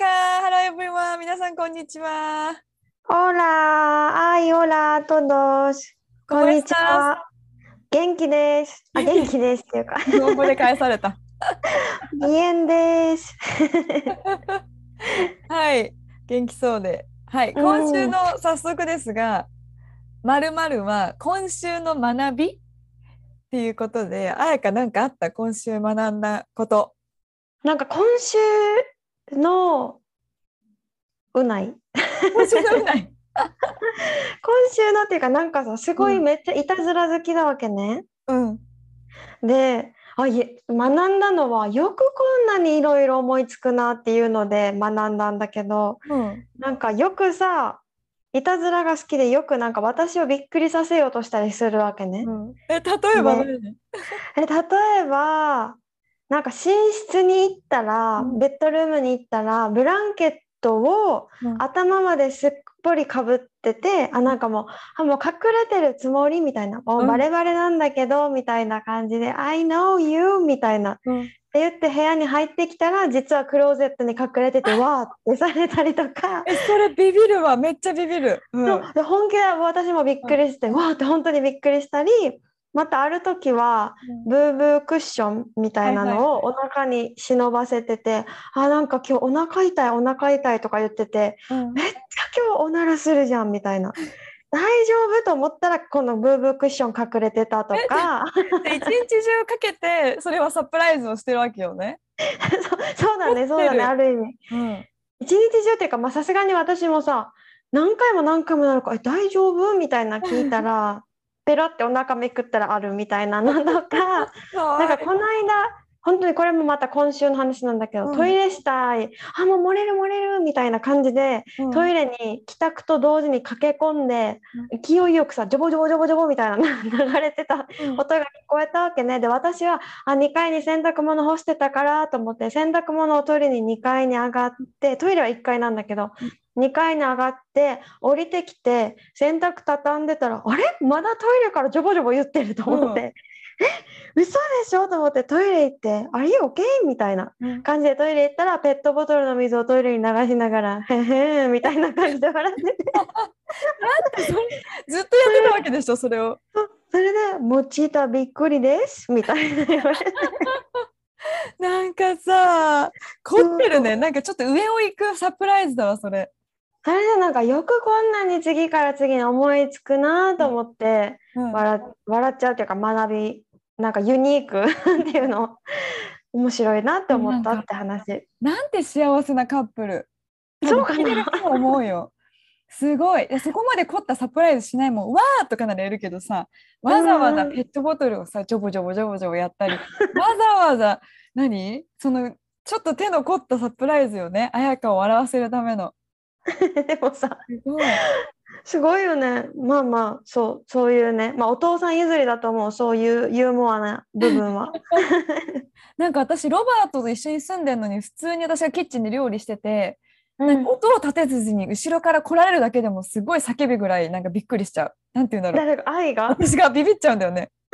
ホラ、彩香 !Hello everyone! 皆さん、こんにちは。Hola! Ay, hola todos! こんにちは元気です あ、元気ですっていうか日本語で返された。bien です はい、元気そうで。はい、うん今週の早速ですが、まるまるは今週の学びっていうことで、彩香なんかあった今週学んだこと。なんか今週のうない今週のない。今週のっていうかなんかさすごいめっちゃいたずら好きなわけね、うん。であいえ学んだのはよくこんなにいろいろ思いつくなっていうので学んだんだけどうん。なんかよくさいたずらが好きでよくなんか私をびっくりさせようとしたりするわけね。え、例えばね何、え例えばなんか寝室に行ったら、うんベッドルームに行ったらブランケットをうん頭まですっぽりかぶっててあなんかもうあもう隠れてるつもりみたいなもううんバレバレなんだけど、みたいな感じで「I know you」みたいな。うんって言って部屋に入ってきたら実はクローゼットに隠れててわーってされたりとか。え、それビビるわ。めっちゃビビる。うん。そうで本気で私もびっくりして、わーって本当にびっくりしたりまたある時はブーブークッションみたいなのをお腹に忍ばせてて、あなんか今日お腹痛いお腹痛いとか言っててうん。めっちゃ今日おならするじゃんみたいな。大丈夫と思ったらこのブーブークッション隠れてたとか。で一日中かけて、それはサプライズをしてるわけよね。そうそうだねそうだねある意味。うん。一日中っていうかまあさすがに私もさ何回も何回もなるから「え大丈夫?」みたいな聞いたらペロってお腹めくったらあるみたいなのとか。なんかこの間本当にこれもまた今週の話なんだけど、うん。トイレしたい。あもう漏れる漏れるみたいな感じで、うん。トイレに帰宅と同時に駆け込んで、勢いよくさジョボジョボジョボジョボみたいな 流れてたうん。音が聞こえたわけね。で私はあ2階に洗濯物干してたからと思って洗濯物を取りに2階に上がってトイレは1階なんだけど、2階に上がって降りてきて洗濯畳んでたらあれ？まだトイレからジョボジョボ言ってると思って、え？嘘でしょ？と思ってトイレ行って「あれ？OK?」みたいなうん。感じでトイレ行ったらペットボトルの水をトイレに流しながら「へへーみたいな感じで笑ってて。それずっとやってたわけでしょ、それを。それで「もちたびっくりです」みたいな言われて。なんかさ、凝ってるね。なんかちょっと上を行くサプライズだわ、それ。それでなんかよくこんなに次から次に思いつくなと思ってうん笑笑っちゃうっていうか学びなんかユニーク っていうの面白いなって思ったって話。なんて幸せなカップル。そうかな思うよ。すごい。でそこまで凝ったサプライズしないもん。わーとかならやるけどさ、わざわざペットボトルをさ、ジョボジョボジョボジョボやったり、わざわざ、何？その、ちょっと手の凝ったサプライズよね。彩香を笑わせるための。でもさすごい。すごいよねまあまあそうそういうねまあお父さん譲りだと思うそういうユーモアな部分は。なんか私、ロバートと一緒に住んでるのに、普通に私がキッチンで料理してて、うんなんか音を立てずに後ろから来られるだけでもすごい叫ぶぐらいなんかびっくりしちゃう。なんて言うんだろう。愛が？私がビビっちゃうんだよね。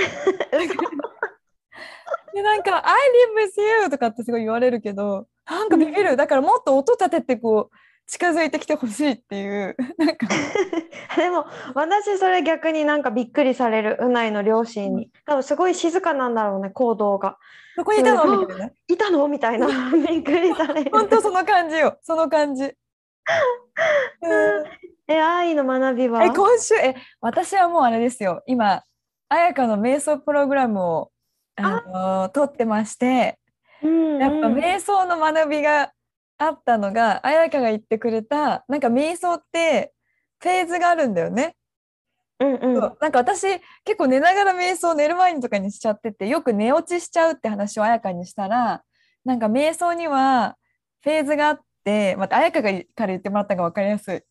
でなんか「I live with you」とかってすごい言われるけどなんかビビるだからもっと音立ててこう近づいてきてほしいっていう なんか。でも私それ逆になんかびっくりされるうないの両親に。多分すごい静かなんだろうね行動が。そこにいたの？みたいな。いたの？みたいな。びっくりされる。本当その感じよ。その感じ。うんえ愛の学びは？え今週え私はもうあれですよ。今彩香の瞑想プログラムをあの取ってまして。うんやっぱうん瞑想の学びがあったのが彩香が言ってくれたなんか瞑想ってフェーズがあるんだよね。うんうんそうなんか私結構寝ながら瞑想寝る前にとかにしちゃっててよく寝落ちしちゃうって話を彩香にしたらなんか瞑想にはフェーズがあってまた彩香がから言ってもらったのが分かりやすい。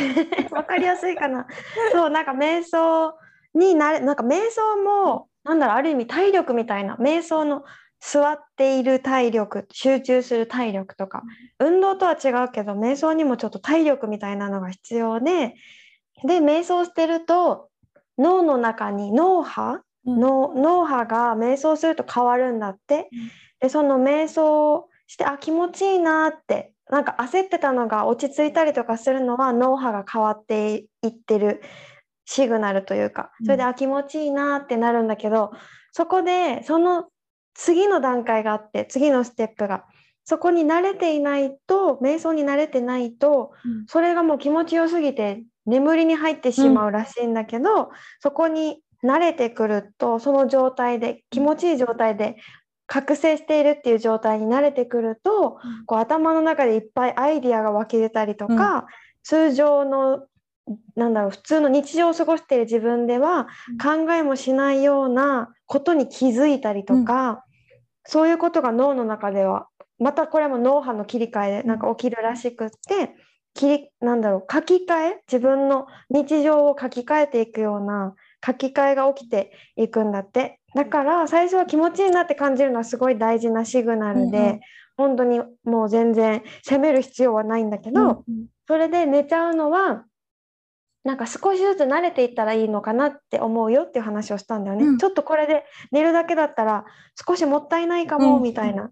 わかりやすいかな。そう、なんか瞑想になれ、なんか瞑想も、なんだろう、ある意味体力みたいな、瞑想の座っている体力、集中する体力とか、運動とは違うけど、瞑想にもちょっと体力みたいなのが必要で、で、瞑想してると、脳の中に脳波、うん。脳脳波が瞑想すると変わるんだって。で、その瞑想して、あ、気持ちいいなって、なんか焦ってたのが落ち着いたりとかするのは脳波が変わっていってるシグナルというか、それで、うんあ、気持ちいいなってなるんだけど、そこで、その次の段階があって、次のステップが、そこに慣れていないと、瞑想に慣れてないと、うん。それがもう気持ちよすぎて眠りに入ってしまうらしいんだけど、そこに慣れてくるとその状態で気持ちいい状態で覚醒しているっていう状態に慣れてくると、うん。こう頭の中でいっぱいアイディアが湧き出たりとか、通常のなんだろう普通の日常を過ごしている自分では考えもしないようなことに気づいたりとか、そういうことが脳の中ではまたこれも脳波の切り替えでなんか起きるらしくって、切りなんだろう書き換え自分の日常を書き換えていくような書き換えが起きていくんだって。だから最初は気持ちいいなって感じるのはすごい大事なシグナルで、うんうん。本当にもう全然責める必要はないんだけど、うん。それで寝ちゃうのはなんか少しずつ慣れていったらいいのかなって思うよっていう話をしたんだよね。うんちょっとこれで寝るだけだったら少しもったいないかもうんみたいな。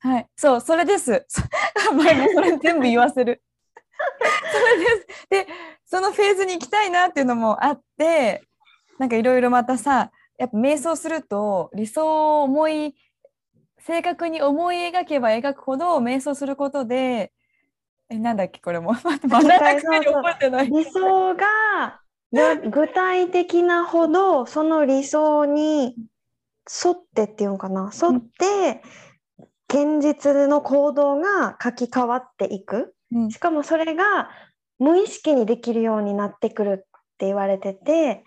はい、そう、それです。前もそれ全部言わせる。それです。で、そのフェーズに行きたいなっていうのもあって、なんかいろいろまたさ、やっぱ瞑想すると理想を思い、正確に思い描けば描くほど瞑想することで、え、なんだっけ、これも。理想がよ具体的なほどその理想に沿ってっていうのかな沿って現実の行動が書き換わっていく。うんしかもそれが無意識にできるようになってくるって言われてて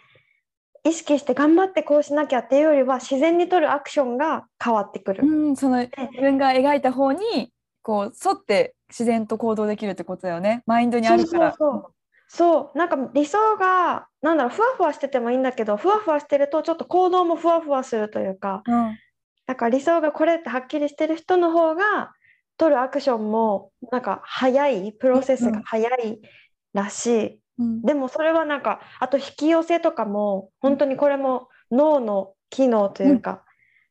意識して頑張ってこうしなきゃっていうよりは自然に取るアクションが変わってくる。うん、その自分が描いた方にこう沿って自然と行動できるってことだよね。マインドにあるから。そうそうそう。そう。なんか理想がなんだろうふわふわしててもいいんだけどふわふわしてるとちょっと行動もふわふわするというか。うん。だから理想がこれってはっきりしてる人の方が取るアクションもなんか早いプロセスが早いらしい。うん。でもそれはなんかあと引き寄せとかも本当にこれも脳の機能というか、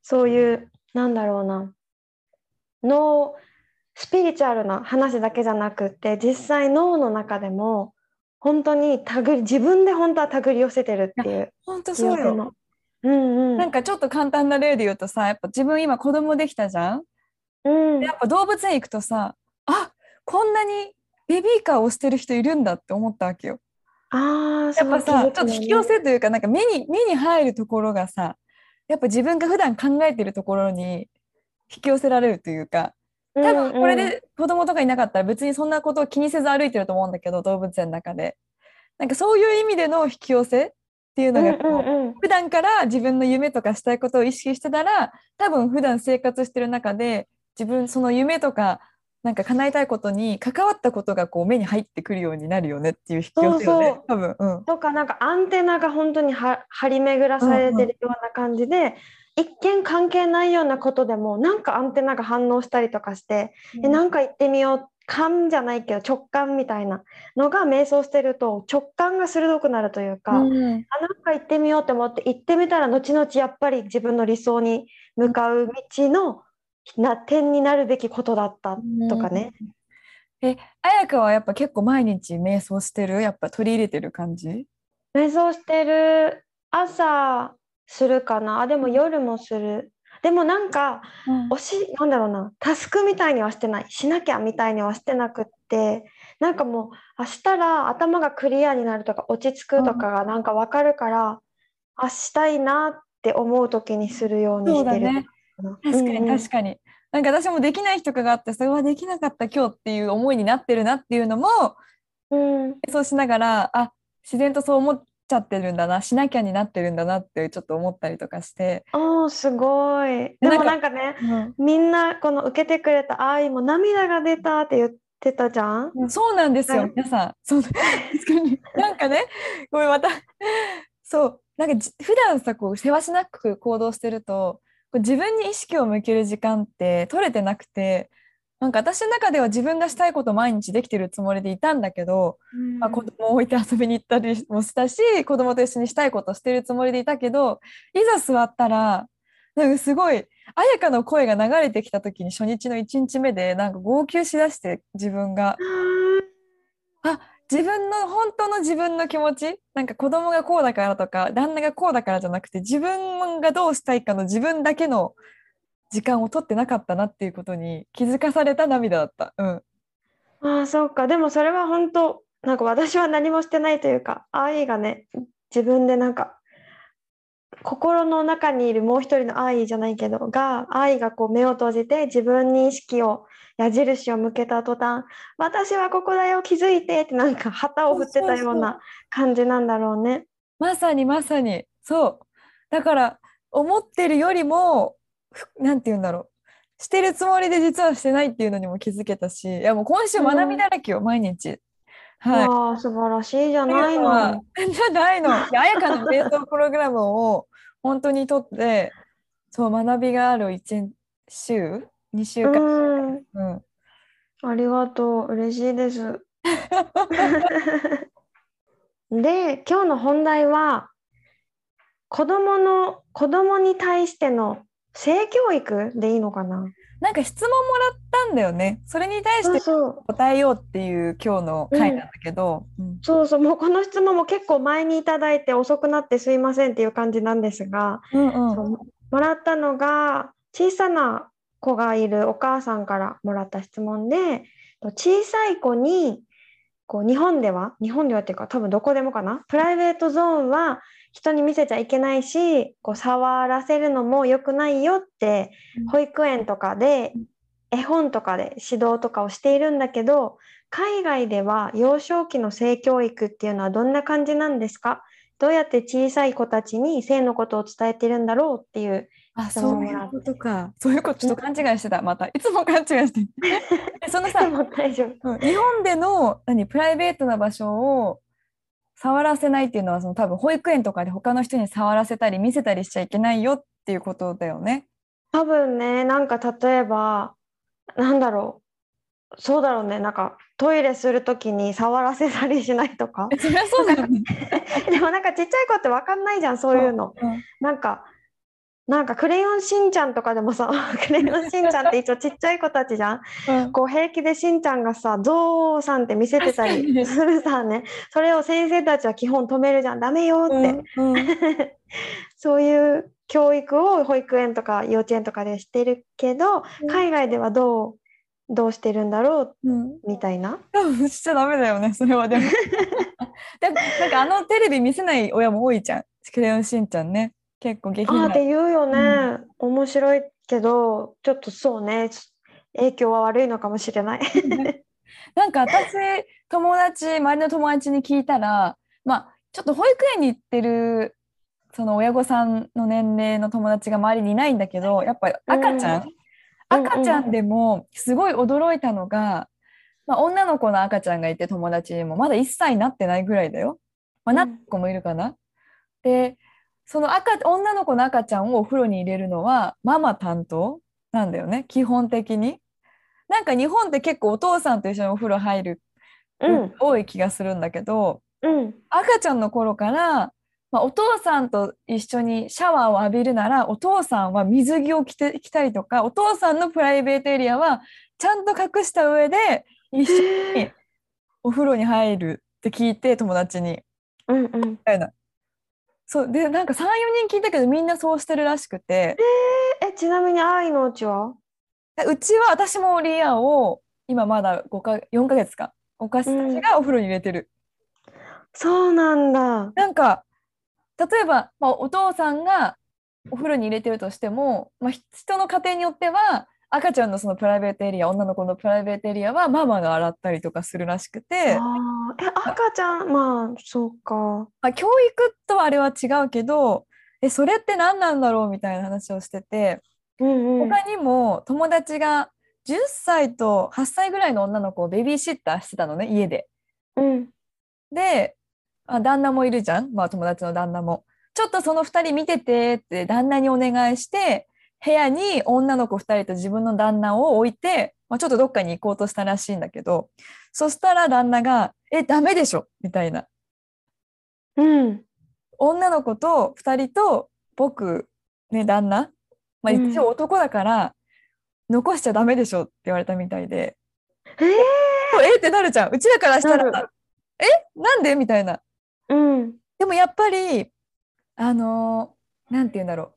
そういうなんだろうな。脳スピリチュアルな話だけじゃなくって実際脳の中でも本当に手繰り自分で本当は手繰り寄せてるっていう本当そうよ。うんうんなんかちょっと簡単な例で言うとさ、やっぱ自分今子供できたじゃん？うんでやっぱ動物園行くとさ、あこんなにベビーカーをしてる人いるんだって思ったわけよ。ああやっぱさ、ちょっと引き寄せというか、なんか目に目に入るところがさ、やっぱ自分が普段考えてるところに引き寄せられるというか、多分これで子供とかいなかったら別にそんなことを気にせず歩いてると思うんだけど、動物園の中で。なんかそういう意味での引き寄せっていうのがこう、うんうんうん。普段から自分の夢とかしたいことを意識してたら多分普段生活してる中で自分その夢とかなんか叶えたいことに関わったことがこう目に入ってくるようになるよねっていう引き寄せよね。多分。うん。とかなんかアンテナが本当には張り巡らされてるような感じで、一見関係ないようなことでもなんかアンテナが反応したりとかして、えなんか行ってみよう。感じゃないけど直感みたいなのが瞑想してると直感が鋭くなるというか、うん。あなんか行ってみようって思って行ってみたら後々やっぱり自分の理想に向かう道のな点になるべきことだったとかね。え彩香はやっぱ結構毎日瞑想してる？やっぱ取り入れてる感じ？瞑想してる。朝するかな？あでも夜もする。でもなんか押しなんだろうなタスクみたいにはしてない。しなきゃみたいにはしてなくってなんかもう明日ら頭がクリアになるとか落ち着くとかがなんか分かるからあしたいなって思う時にするようにしてるね確かに確かに、なんか私もできない日とかがあってそれはできなかった今日っていう思いになってるなっていうのもうん。うんそうしながらあ自然とそう思ちゃってるんだなしなきゃになってるんだなってちょっと思ったりとかして、おーすごい。でもなんかね、みんなこの受けてくれた愛も涙が出たって言ってたじゃん？そうなんですよ、はい皆さん。そう。なんかね、ごめん、また。そう、なんかじ普段さ、こう、せわしなく行動してると、自分に意識を向ける時間って取れてなくて、なんか私の中では自分がしたいこと毎日できてるつもりでいたんだけど、まあ、子供を置いて遊びに行ったりもしたし子供と一緒にしたいことしてるつもりでいたけどいざ座ったらなんかすごい彩香の声が流れてきた時に初日の1日目でなんか号泣しだして自分が。自分の本当の自分の気持ち？なんか子供がこうだからとか旦那がこうだからじゃなくて自分がどうしたいかの自分だけの時間を取ってなかったなっていうことに気づかされた涙だった。うんああ、そうか。でもそれは本当、なんか私は何もしてないというか、愛がね、自分でなんか、心の中にいるもう一人の愛じゃないけど、が、愛がこう目を閉じて自分に意識を、矢印を向けた途端、私はここだよ、気づいてってなんか旗を振ってたような感じなんだろうね。まさにまさにそうだから思ってるよりもふなんて言うんだろうしてるつもりで実はしてないっていうのにも気づけたしいやもう今週学びだらけよ、毎日はいああ、素晴らしいじゃないの。じゃないの。いや彩香の瞑想プログラムを本当にとって、そう学びがある1週、2週間。うん、うん。ありがとう。嬉しいです。で、今日の本題は、子供の、子供に対しての性教育でいいのかな？なんか質問もらったんだよね。それに対して。答えようっていう今日の回なんだけど、うん。そうそう、もうこの質問も結構前にいただいて遅くなってすいませんっていう感じなんですが、うんうん。もらったのが小さな子がいるお母さんからもらった質問で小さい子にこう日本では日本ではっていうか多分どこでもかな？プライベートゾーンは人に見せちゃいけないしこう触らせるのも良くないよってうん保育園とかで絵本とかで指導とかをしているんだけど海外では幼少期の性教育っていうのはどんな感じなんですか？どうやって小さい子たちに性のことを伝えてるんだろうっていうあ、質そういうことか。そういうことちょっと勘違いしてた。また。いつも勘違いして そのさ日本での何プライベートな場所を触らせないっていうのはその多分保育園とかで他の人に触らせたり見せたりしちゃいけないよっていうことだよね。多分ね、なんか例えば、なんだろう。そうだろうね。なんかトイレするときに触らせたりしないとか。そりゃそうだよね。でもなんかちっちゃい子ってわかんないじゃん、そういうの。うんなんか、なんかクレヨンしんちゃんとかでもさ、クレヨンしんちゃんって一応ちっちゃい子たちじゃん。うんこう平気でしんちゃんがさ、ゾウさんって見せてたりするさね。それを先生たちは基本止めるじゃん。ダメよって。うんうん そういう教育を保育園とか幼稚園とかでしてるけど、うん海外ではどう、どうしてるんだろううんみたいな？しちゃダメだよね、それはでも。でなんかあのテレビ見せない親も多いじゃん。クレヨンしんちゃんね。結構下ああ品な。って言うよね、う面白いけど、ちょっとそうね、影響は悪いのかもしれない。なんか私、友達、周りの友達に聞いたら、まあ、ちょっと保育園に行ってる、その親御さんの年齢の友達が周りにいないんだけど、やっぱり赤ちゃん、うん赤ちゃんでもすごい驚いたのが、まあ、女の子の赤ちゃんがいて友達にもまだ1歳になってないぐらいだよ。まあ、うんなった子もいるかな。で、その赤、女の子の赤ちゃんをお風呂に入れるのはママ担当なんだよね、基本的に。なんか日本って結構お父さんと一緒にお風呂入るうん、多い気がするんだけど、うん、赤ちゃんの頃から、まあ、お父さんと一緒にシャワーを浴びるならお父さんは水着を着てきたりとかお父さんのプライベートエリアはちゃんと隠した上で一緒にお風呂に入るって聞いて友達にうん、うん。みたいな。そうでなんか34人聞いたけどみんなそうしてるらしくてえ、ちなみに愛のうちは？うちは私もリアを今まだ5か4ヶ月かお菓子たちがお風呂に入れてる。そうなんだ。なんか例えば、まあ、お父さんがお風呂に入れてるとしても、まあ、ひ人の家庭によっては赤ちゃんのそのプライベートエリア女の子のプライベートエリアはママが洗ったりとかするらしくて、あー。え赤ちゃんまあそうか。まあ、教育とはあれは違うけどえそれって何なんだろうみたいな話をしてて。うんうん。他にも友達が10歳と8歳ぐらいの女の子をベビーシッターしてたのね家で。うん。であ旦那もいるじゃん、まあ、友達の旦那も。ちょっとその2人見ててって旦那にお願いして部屋に女の子2人と自分の旦那を置いて、まあ、ちょっとどっかに行こうとしたらしいんだけどそしたら旦那が「えダメでしょ」みたいな。うん。女の子と2人と僕ね旦那、まあ、うん。一応男だから残しちゃダメでしょって言われたみたいで、ええってなるじゃん。うちらからしたならえなんで？みたいな。ー、うん。でもやっぱりあのーなんて言うんだろう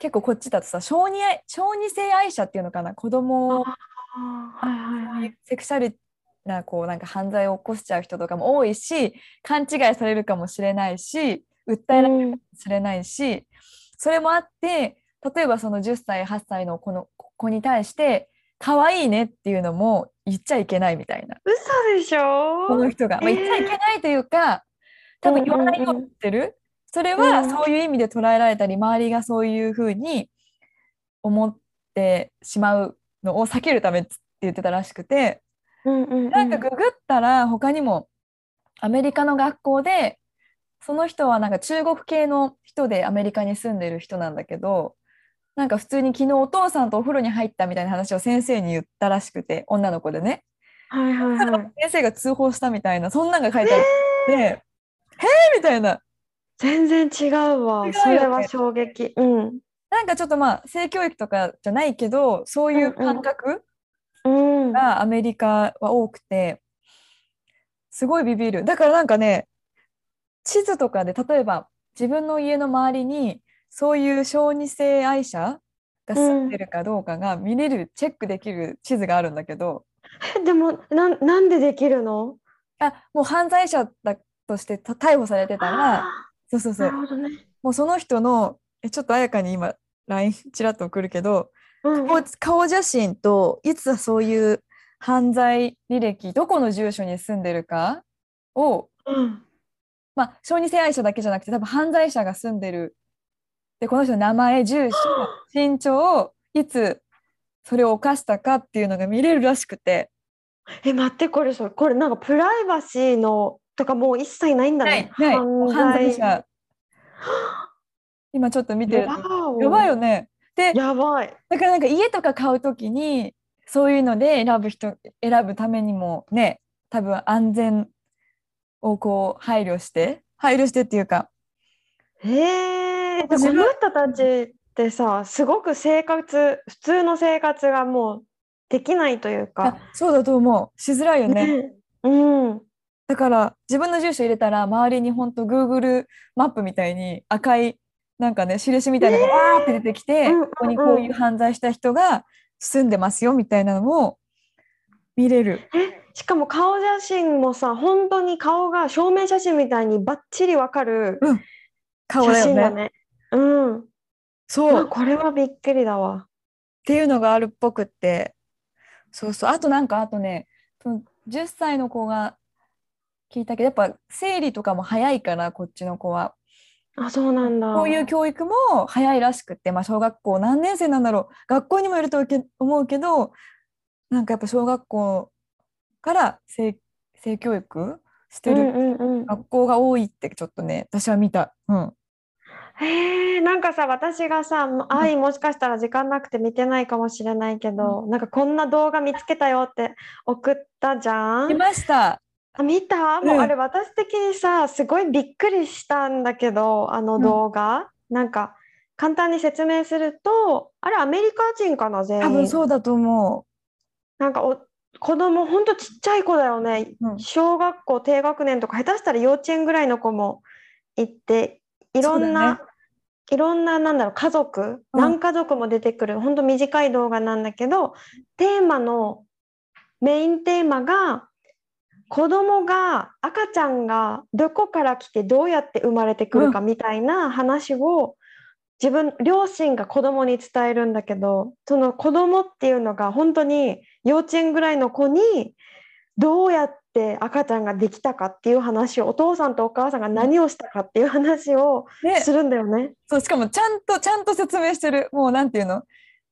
結構こっちだとさ小児愛小児性愛者っていうのかな？子供をはいはいはい。セクシャルなこうなんか犯罪を起こしちゃう人とかも多いし勘違いされるかもしれないし訴えられるうんかもしれないし、それもあって例えばその10歳8歳の子の子に対して可愛いねっていうのも言っちゃいけないみたいな。嘘でしこのょ人が、まあ、えー言っちゃいけないというか多分言わないようにしてる、それはうんそういう意味で捉えられたり周りがそういうふうに思ってしまうのを避けるためって言ってたらしくて。うんうんうんなんかググったら他にもアメリカの学校でその人はなんか中国系の人でアメリカに住んでる人なんだけどなんか普通に昨日お父さんとお風呂に入ったみたいな話を先生に言ったらしくて女の子でねはいはいはい先生が通報したみたいなそんなんが書いてあって「へえ!」みたいな全然違うわ。違うそれは衝撃。うん。なんかちょっとまあ性教育とかじゃないけどそういう感覚うん。がアメリカは多くてすごいビビる。だからなんかね地図とかで例えば自分の家の周りにそういう小児性愛者が住んでるかどうかが見れる、チェックできる地図があるんだけどえでもなんなんでできるの？あもう犯罪者だとしてた逮捕されてたらあそうそうそう。ね。もうその人のえちょっと彩香に今 LINE ちらっと送るけどうん顔顔写真といつそういう犯罪履歴どこの住所に住んでるかをうん。まあ小児性愛者だけじゃなくて多分犯罪者が住んでる。でこの人の名前住所身長いつそれを犯したかっていうのが見れるらしくて。え待ってこれそうこれなんかプライバシーのとかもう一切ないんだね。ない犯罪。罪者。今ちょっと見てる。やばいよね。でやばい。だからなんか家とか買うときにそういうので選ぶ人選ぶためにもね多分安全をこう配慮して配慮してっていうか。へえで自分この人たちってさすごく生活普通の生活がもうできないというあかそうだと思う。しづらいよね。ね。うんだから自分の住所入れたら周りに本当 Google マップみたいに赤いなんかね印みたいなのがわーって出てきて、うんここにこういう犯罪した人が住んでますよみたいなのも見れる。えしかも顔写真もさ本当に顔が証明写真みたいにバッチリわかる写顔だよね。真だね。うん。そう。これはびっくりだわ。ていうのがあるっぽくって。そうそう。あとなんかあとねその10歳の子が聞いたけどやっぱ生理とかも早いからこっちの子は。あそうなんだこういう教育も早いらしくって、まあ、小学校何年生なんだろう学校にもよるとけ思うけどなんかやっぱ小学校から性性教育してるうんうんうん学校が多いってちょっとね私は見た。うん、へえなんかさ私がさ愛もしかしたら時間なくて見てないかもしれないけど、なんかこんな動画見つけたよって送ったじゃ見んました。あ見た？もううんあれ私的にさすごいびっくりしたんだけどあのうん動画、なんか簡単に説明するとあれアメリカ人かな全多分員そうだと思なんかお子供ほんとちっちゃい子だよね、うん。小学校低学年とか下手したら幼稚園ぐらいの子も行っていろんな、ね。いろんななんだろう家族、うん。何家族も出てくるほんと短い動画なんだけどテーマのメインテーマが子供が赤ちゃんがどこから来てどうやって生まれてくるかみたいな話を自分両親が子供に伝えるんだけどその子供っていうのが本当に幼稚園ぐらいの子にどうやって赤ちゃんができたかっていう話をお父さんとお母さんが何をしたかっていう話をね。するんだよね。そうしかもちゃんとちゃんと説明してる。もうなんていうの？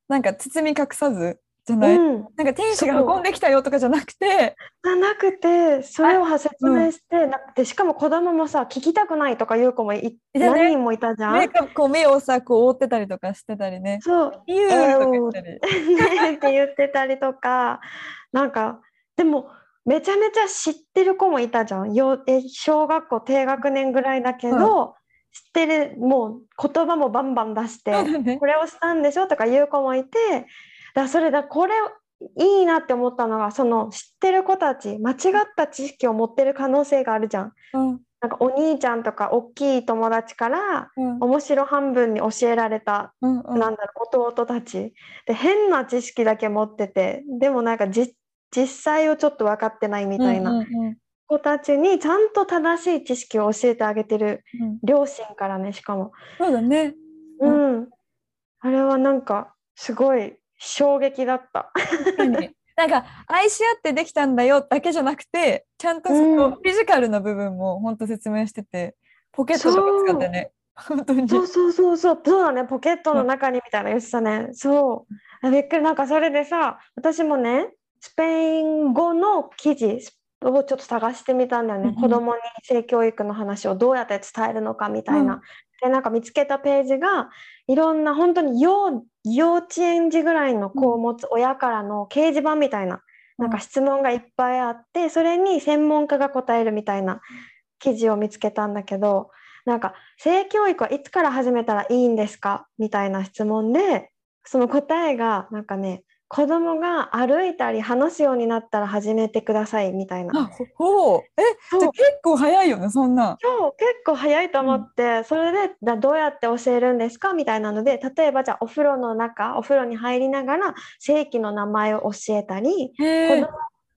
なんか包み隠さずじゃない、うん、なんか天使が運んできたよとかじゃなくて。じゃなくてそれを説明して、なくてしかも子供もさ聞きたくないとか言う子もい何人もいたじゃん？目がこう目をさこう覆ってたりとかしてたりね。そう「ユー」とか言ったり、ねって言ってたりとか。なんかでもめちゃめちゃ知ってる子もいたじゃん。よえ小学校低学年ぐらいだけど、知ってるもう言葉もバンバン出してこれをしたんでしょとか言う子もいてだそれだこれいいなって思ったのがその知ってる子たち間違った知識を持ってる可能性があるじゃん。うん。なんかお兄ちゃんとか大きい友達からうん。面白半分に教えられたうんうん。なんだろう弟たち。で変な知識だけ持っててでもなんかじ実際をちょっと分かってないみたいなうんうん子たちにちゃんと正しい知識を教えてあげてるうん。両親からねしかも、そうだね。ううん。あれはなんかすごい衝撃だった。確かに。なんか愛し合ってできたんだよだけじゃなくてちゃんとそのうん。フィジカルの部分も本当説明しててポケットとか使ってね。本当に。そうそうそうそう。そうだね。ポケットの中にみたいな言ってたね。そう。あびっくり。なんかそれでさ私もねスペイン語の記事をちょっと探してみたんだよね、うんうん。子供に性教育の話をどうやって伝えるのかみたいな、うんでなんか見つけたページがいろんな本当に幼幼稚園児ぐらいの子を持つ親からの掲示板みたいな、なんか質問がいっぱいあってそれに専門家が答えるみたいな記事を見つけたんだけどなんか性教育はいつから始めたらいいんですか？みたいな質問でその答えがなんかね子供が歩いたり話すようになったら始めてくださいみたいあな。ほう。えじゃあ結構早いよねそんな。そう結構早いと思って、それでだどうやって教えるんですかみたいなので例えばじゃあお風呂の中お風呂に入りながら性器の名前を教えたり子供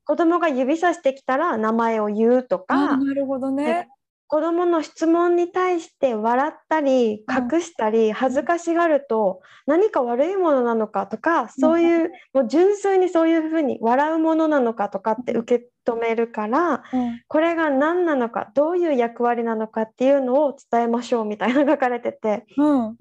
子供が指さしてきたら名前を言うとか。あなるほどね子供の質問に対して笑ったりうん。隠したり恥ずかしがると何か悪いものなのかとかそういうもう純粋にそういうふうに笑うものなのかとかって受け止めるからうん。これが何なのかどういう役割なのかっていうのを伝えましょうみたいな書かれててうん。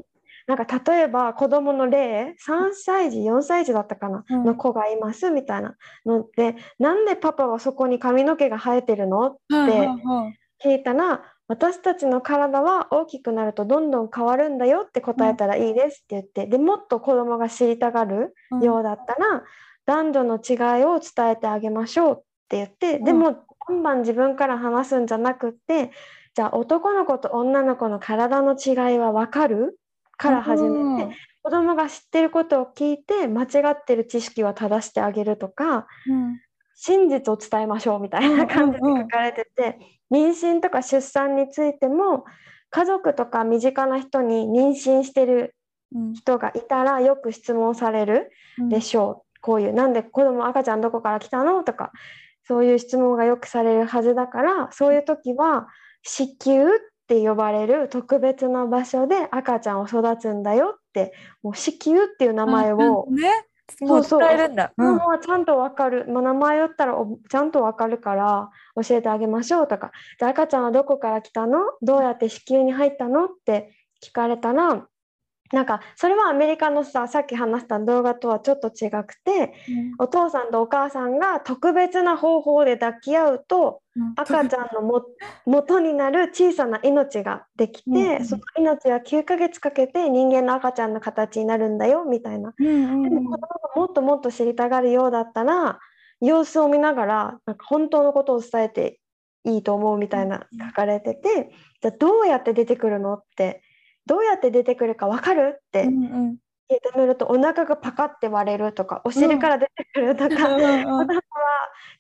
なんか例えば子供の例3歳児4歳児だったかなうん。の子がいますみたいなのでなんでパパはそこに髪の毛が生えてるのはいはいはい聞いたら私たちの体は大きくなるとどんどん変わるんだよって答えたらいいですって言って、でもっと子供が知りたがるうん。ようだったら、男女の違いを伝えてあげましょうって言って、ん。でもバンバン自分から話すんじゃなくってじゃあ男の子と女の子の体の違いは分かるから始めて、子供が知ってることを聞いて間違ってる知識は正してあげるとかうん。真実を伝えましょうみたいな感じで書かれてて、妊娠とか出産についても家族とか身近な人に妊娠してるうん。人がいたらよく質問されるうん。でしょう、こういうなんで子供赤ちゃんどこから来たの？とかそういう質問がよくされるはずだからそういう時は子宮って呼ばれる特別な場所で赤ちゃんを育つんだよってもう子宮っていう名前をうんねもう伝えるんだ。うん。子供はちゃんとわかる、もう名前を言ったらおちゃんとわかるから教えてあげましょうとか。じゃあ赤ちゃんはどこから来たの？どうやって子宮に入ったの？って聞かれたらなんかそれはアメリカのささっき話した動画とはちょっと違くてお父さんとお母さんが特別な方法で抱き合うとうん。赤ちゃんのも 元になる小さな命ができて、うん。うんその命は9ヶ月かけて人間の赤ちゃんの形になるんだよみたいな。うんうんうん。でも子供がもっともっと知りたがるようだったら様子を見ながらなんか本当のことを伝えていいと思うみたいな書かれててじゃあどうやって出てくるのってどうやって出てくるか分かる？って聞いてみるとお腹がパカって割れるとかお尻から出てくるとか、うん は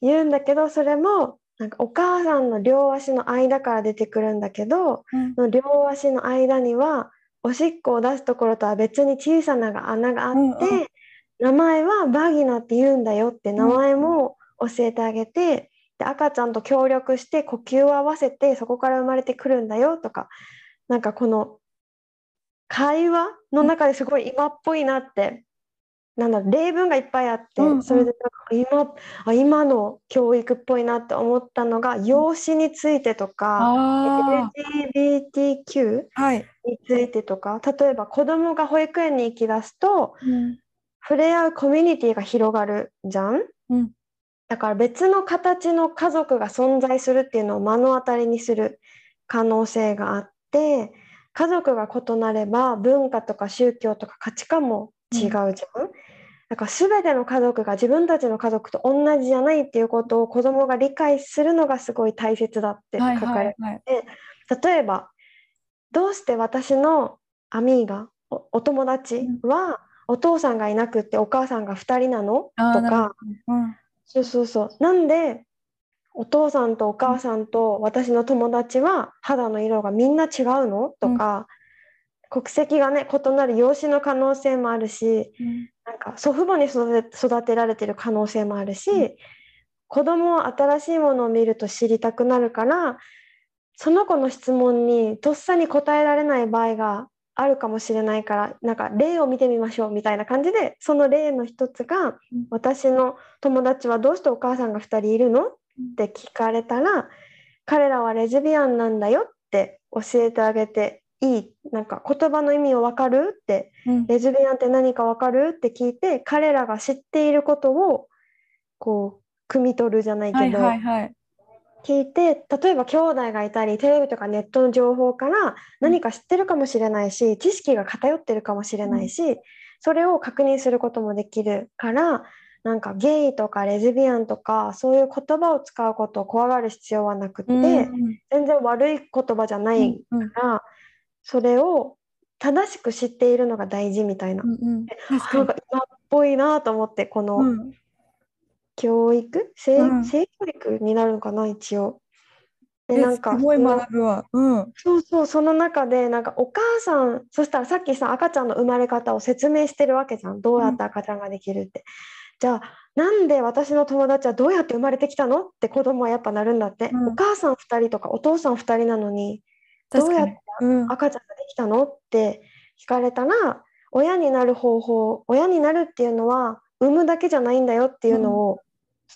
言うんだけどそれもなんかお母さんの両足の間から出てくるんだけどうん。両足の間にはおしっこを出すところとは別に小さな穴があって、うんうん。名前はバギナって言うんだよって名前も教えてあげて、で赤ちゃんと協力して呼吸を合わせてそこから生まれてくるんだよとかなんかこの会話の中ですごい今っぽいなって、なんだ例文がいっぱいあって、うんうん。それでなんか今あ今の教育っぽいなって思ったのが養子についてとかあ LGBTQ あ、はい。についてとか例えば子供が保育園に行き出すとうん。触れ合うコミュニティが広がるじゃん？うん。だから別の形の家族が存在するっていうのを目の当たりにする可能性があって家族が異なれば文化とか宗教とか価値観も違うじゃん。だから全ての家族が自分たちの家族と同じじゃないっていうことを子供が理解するのがすごい大切だって書はいかれはいはい。例えばどうして私のアミーがおお友達はお父さんがいなくってお母さんが2人なの？とか。うん。そうそうそう。なんでお父さんとお母さんと私の友達は肌の色がみんな違うの？とか、国籍がね異なる養子の可能性もあるしなんか祖父母に育て育てられてる可能性もあるし、うん。子供は新しいものを見ると知りたくなるからその子の質問にとっさに答えられない場合があるかもしれないからなんか例を見てみましょうみたいな感じでその例の一つが、うん。私の友達はどうしてお母さんが2人いるの？って聞かれたら彼らはレズビアンなんだよって教えてあげていい。なんか言葉の意味を分かる？って。うん。レズビアンって何かわかる？って聞いて彼らが知っていることをこう汲み取るじゃないはいけど、はいはい。聞いて例えば兄弟がいたりテレビとかネットの情報から何か知ってるかもしれないし知識が偏ってるかもしれないし、それを確認することもできるからなんかゲイとかレズビアンとかそういう言葉を使うことを怖がる必要はなくって、うん全然悪い言葉じゃないうんから、それを正しく知っているのが大事みたいな。うんうん確なんかか今っぽいなと思ってこに。のうん教育、性うん性教育になるのかな一応。でえなんかすごいその学ぶわ。うん。そうそうその中でなんかお母さんそしたらさっきさ赤ちゃんの生まれ方を説明してるわけじゃんどうやって赤ちゃんができるって。じゃあなんで私の友達はどうやって生まれてきたのって子供はやっぱなるんだって、うん。お母さん2人とかお父さん2人なのにどうやってうん。赤ちゃんができたのって聞かれたら親になる方法親になるっていうのは産むだけじゃないんだよっていうのを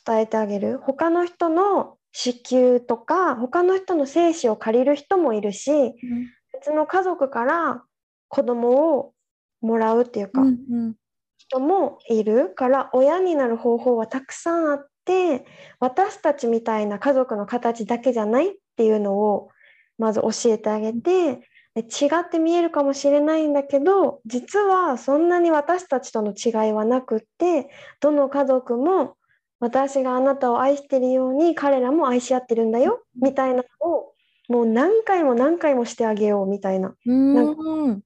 伝えてあげる、他の人の子宮とか他の人の精子を借りる人もいるし別の家族から子供をもらうっていうか、うんうん人もいるから親になる方法はたくさんあって私たちみたいな家族の形だけじゃないっていうのをまず教えてあげてで違って見えるかもしれないんだけど実はそんなに私たちとの違いはなくってどの家族も私があなたを愛してるように彼らも愛し合ってるんだよみたいなのをもう何回も何回もしてあげようみたいな。うん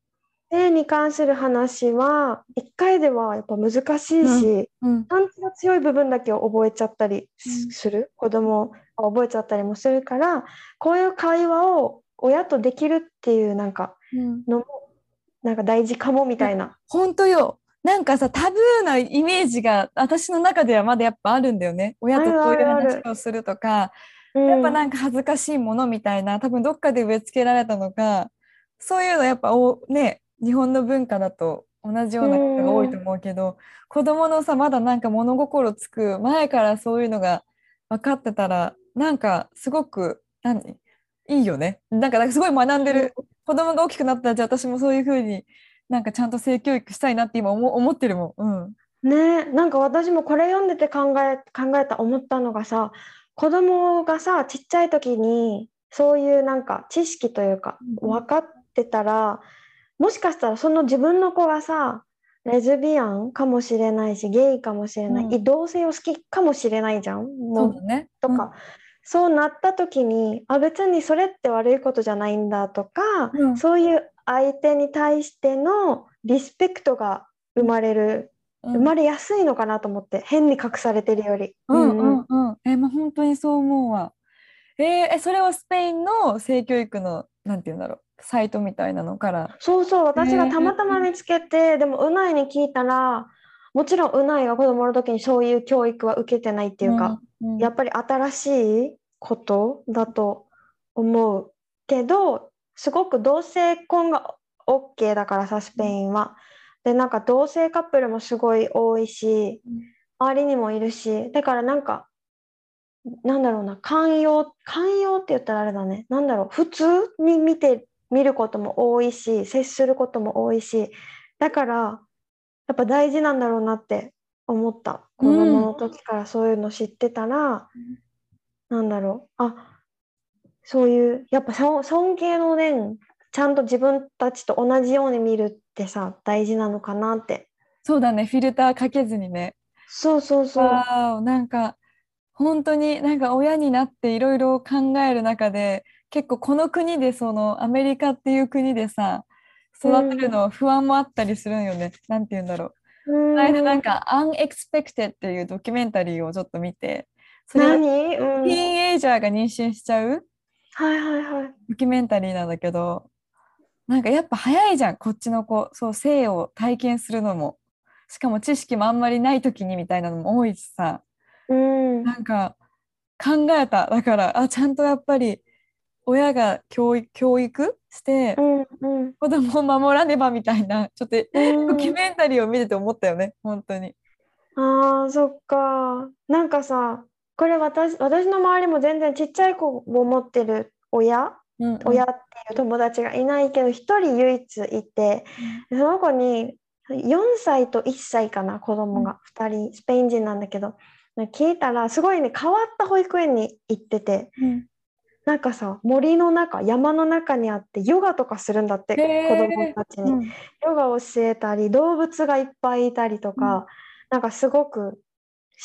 性に関する話は1回ではやっぱ難しいし、うんパンチが強い部分だけを覚えちゃったりうん。する、子供が覚えちゃったりもするからこういう会話を親とできるっていうなんかうん。のもなんか大事かもみたいな。本当よ。なんかさ、タブーなイメージが私の中ではまだやっぱあるんだよね。親とこういう話をするとか、うん。やっぱなんか恥ずかしいものみたいな、多分どっかで植え付けられたのか、そういうのやっぱおね、日本の文化だと同じような方が多いと思うけど、子供のさ、まだなんか物心つく前からそういうのが分かってたら、なんかすごく、何いいよね。なんかすごい学んでる。子供が大きくなったら、じゃあ私もそういうふうになんかちゃんと性教育したいなって今思思ってるもん。うん。ねなんか私もこれ読んでて考え考えた思ったのがさ子供がさちっちゃい時にそういうなんか知識というかうん分かってたらもしかしたらその自分の子がさレズビアンかもしれないしゲイかもしれない、うん異同性を好きかもしれないじゃんそもううだね。とか、そうなった時にあ別にそれって悪いことじゃないんだとか、うんそういう相手に対してのリスペクトが生まれる、うん、生まれやすいのかなと思って変に隠されてるより。うんうんうんうん。え、もう本当にそう思うわ。えーえ、それはスペインの性教育の、なんていうんだろう、サイトみたいなのから。そうそう私がねたまたま見つけて、でもうないに聞いたらもちろんうないが子供の時にそういう教育は受けてないっていうか、うん、うん。やっぱり新しいことだと思うけどすごく同性婚が OK だからさスペインは。でなんか同性カップルもすごい多いし周りにもいるしだからなんかなんだろうな寛容寛容って言ったらあれだね。なんだろう普通に見て見ることも多いし接することも多いしだからやっぱ大事なんだろうなって思った。子供の時からそういうの知ってたら、なんだろう。あそういうやっぱそ尊敬の念ちゃんと自分たちと同じように見るってさ大事なのかなって。そうだね。フィルターかけずにね。そうそうそう。なんか本当になんか親になっていろいろ考える中で結構この国でそのアメリカっていう国でさ育てるの不安もあったりするんよね、なんて言うんだろう。こうん。の間なんか「Unexpected」っていうドキュメンタリーをちょっと見てそれは何、うん、ティーンエイジャーが妊娠しちゃうはいはいはい。ドキュメンタリーなんだけどなんかやっぱ早いじゃんこっちの子。そう性を体験するのも。しかも知識もあんまりない時にみたいなのも多いしさ。うん。なんか考えた。だからあちゃんとやっぱり親が教育教育してうんうん。子供を守らねばみたいなちょっとうん。ドキュメンタリーを見てて思ったよね本当に。あーそっか。なんかさこれ私私の周りも全然ちっちゃい子を持ってる親うんうん。親っていう友達がいないけど一人唯一いてその子に4歳と1歳かな子供が。2人スペイン人なんだけど。聞いたらすごいね変わった保育園に行ってて。うんなんかさ森の中山の中にあってヨガとかするんだって子供たちに。うん。ヨガを教えたり動物がいっぱいいたりとか、なんかすごく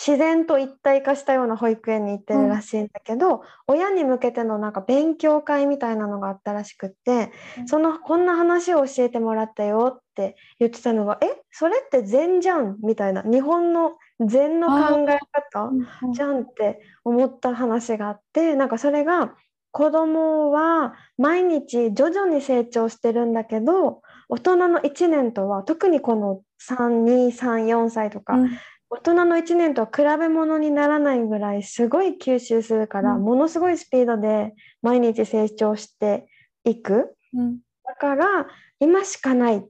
自然と一体化したような保育園に行ってるらしいんだけど、親に向けてのなんか勉強会みたいなのがあったらしくって、うん。そのこんな話を教えてもらったよって言ってたのが「え？それって禅じゃん」みたいな日本の禅の考え方じゃんって思った話があってなんかそれが子供は毎日徐々に成長してるんだけど大人の1年とは特にこの3234歳とか、うん。大人の1年とは比べ物にならないぐらいすごい吸収するから、うん。ものすごいスピードで毎日成長していく。うん。だから今しかないっ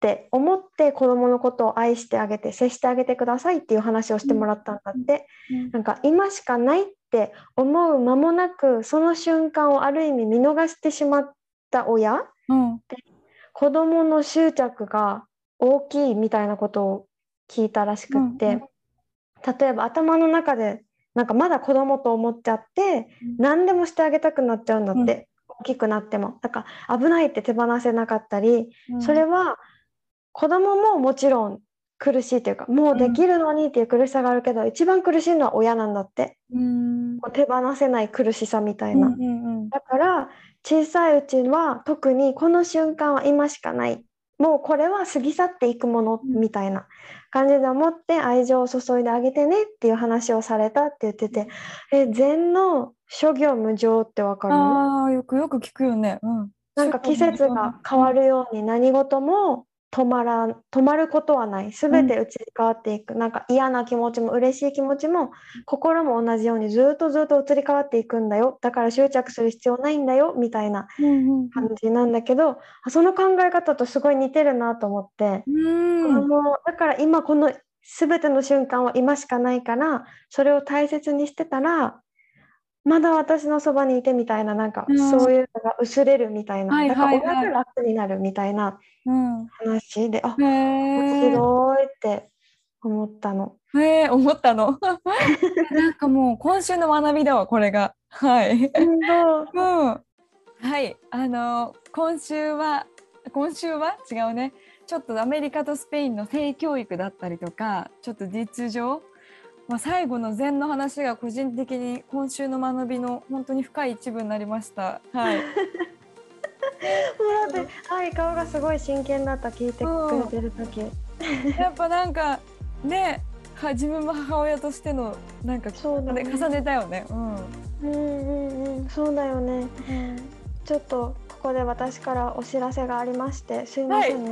て思って子供のことを愛してあげて接してあげてくださいっていう話をしてもらったんだって。うん。なんか今しかないって思う間もなくその瞬間をある意味見逃してしまった親？うん。子供の執着が大きいみたいなことを聞いたらしくって、うんうん。例えば頭の中でなんかまだ子供と思っちゃって何でもしてあげたくなっちゃうんだって、大きくなっても。だから危ないって手放せなかったり、うん。それは子供ももちろん苦しいというかもうできるのにっていう苦しさがあるけど、一番苦しいのは親なんだって。うんこう手放せない苦しさみたいな、だから小さいうちは特にこの瞬間は今しかないもうこれは過ぎ去っていくものうんみたいな感じで思って愛情を注いであげてねっていう話をされたって言っててえ禅の諸行無常ってわかる？ああよくよく聞くよね。うん。なんか季節が変わるように何事も止まらん止まることはない。全て移り変わっていく、なんか嫌な気持ちも嬉しい気持ちも心も同じようにずっとずっと移り変わっていくんだよ。だから執着する必要ないんだよ。みたいなうん感じなんだけど、あその考え方とすごい似てるなと思って、うん。だから今この全ての瞬間は今しかないからそれを大切にしてたらまだ私のそばにいてみたいななんかうんそういうのが薄れるみたいな、はいだからはいはい親が楽になるみたいなうん。話で、あへ面え。白いって思ったの。へえ、思ったの。なんかもう今週の学びだわ、これが。はい。うん。はい。あの今週は今週は？違うね。ちょっとアメリカとスペインの性教育だったりとか、ちょっと実情。まあ、最後の禅の話が個人的に今週の学びの本当に深い一部になりました。はい。もうだってはい顔がすごい真剣だった聞いてくれてる時。やっぱなんかね、は自分も母親としてのなんかそうだね重ねたよね。うん。うんうんうんそうだよね。ちょっとここで私からお知らせがありましてすいませんね。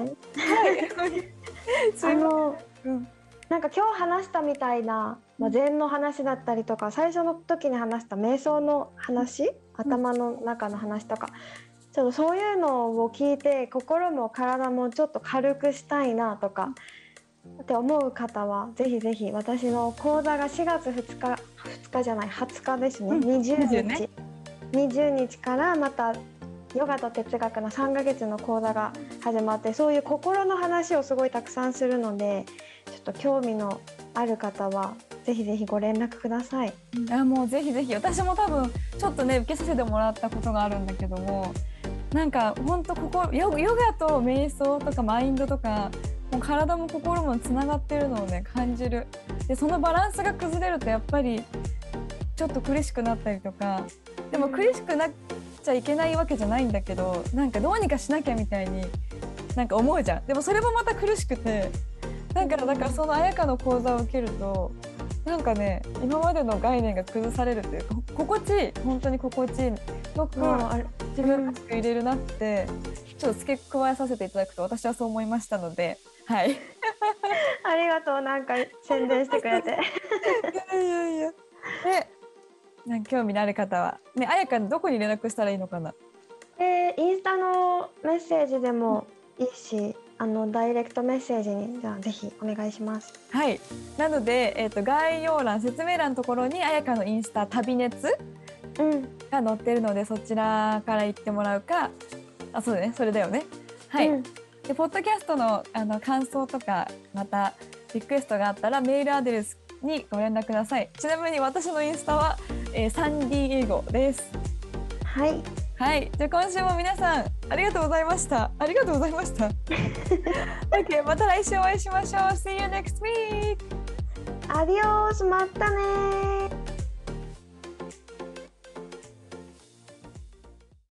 はい。すあいまのせん。うんなんか今日話したみたいな、まあ、禅の話だったりとか最初の時に話した瞑想の話頭の中の話とかちょっとそういうのを聞いて心も体もちょっと軽くしたいなとかって思う方はぜひぜひ私の講座が4月2日2日じゃない20日ですね、うん20 20日。ね。20日からまたヨガと哲学の3ヶ月の講座が始まってそういう心の話をすごいたくさんするのでちょっと興味のある方はぜひぜひご連絡ください。いやもうぜひぜひ。私も多分ちょっとね受けさせてもらったことがあるんだけどもなんかほんとここヨヨガと瞑想とかマインドとかもう体も心もつながってるのをね感じる。でそのバランスが崩れるとやっぱりちょっと苦しくなったりとかでも苦しくなっちゃいけないわけじゃないんだけどなんかどうにかしなきゃみたいになんか思うじゃん。でもそれもまた苦しくてだからだからその綾香の講座を受けるとなんかね今までの概念が崩されるというかこ心地いい本当に心地いいよくもうあれ自分らしく入れるなってちょっと付け加えさせていただくと私はそう思いましたのではい。ありがとうなんか宣伝してくれて。いやいやいやでなんか興味のある方はね綾香にどこに連絡したらいいのかな？でインスタのメッセージでもいいしあのダイレクトメッセージにじゃあぜひお願いします。はい。なので、えー、と概要欄説明欄のところに綾香のインスタ旅熱うん。が載ってるのでそちらから行ってもらうかあそうだね。それだよね。はい、うん。でポッドキャストのあの感想とかまたリクエストがあったらメールアドレスにご連絡ください。ちなみに私のインスタは、えーサンディエゴです。はいはい。じゃあ今週も皆さんありがとうございました。ありがとうございました。OK また来週お会いしましょう。See you next week アディオース。またねー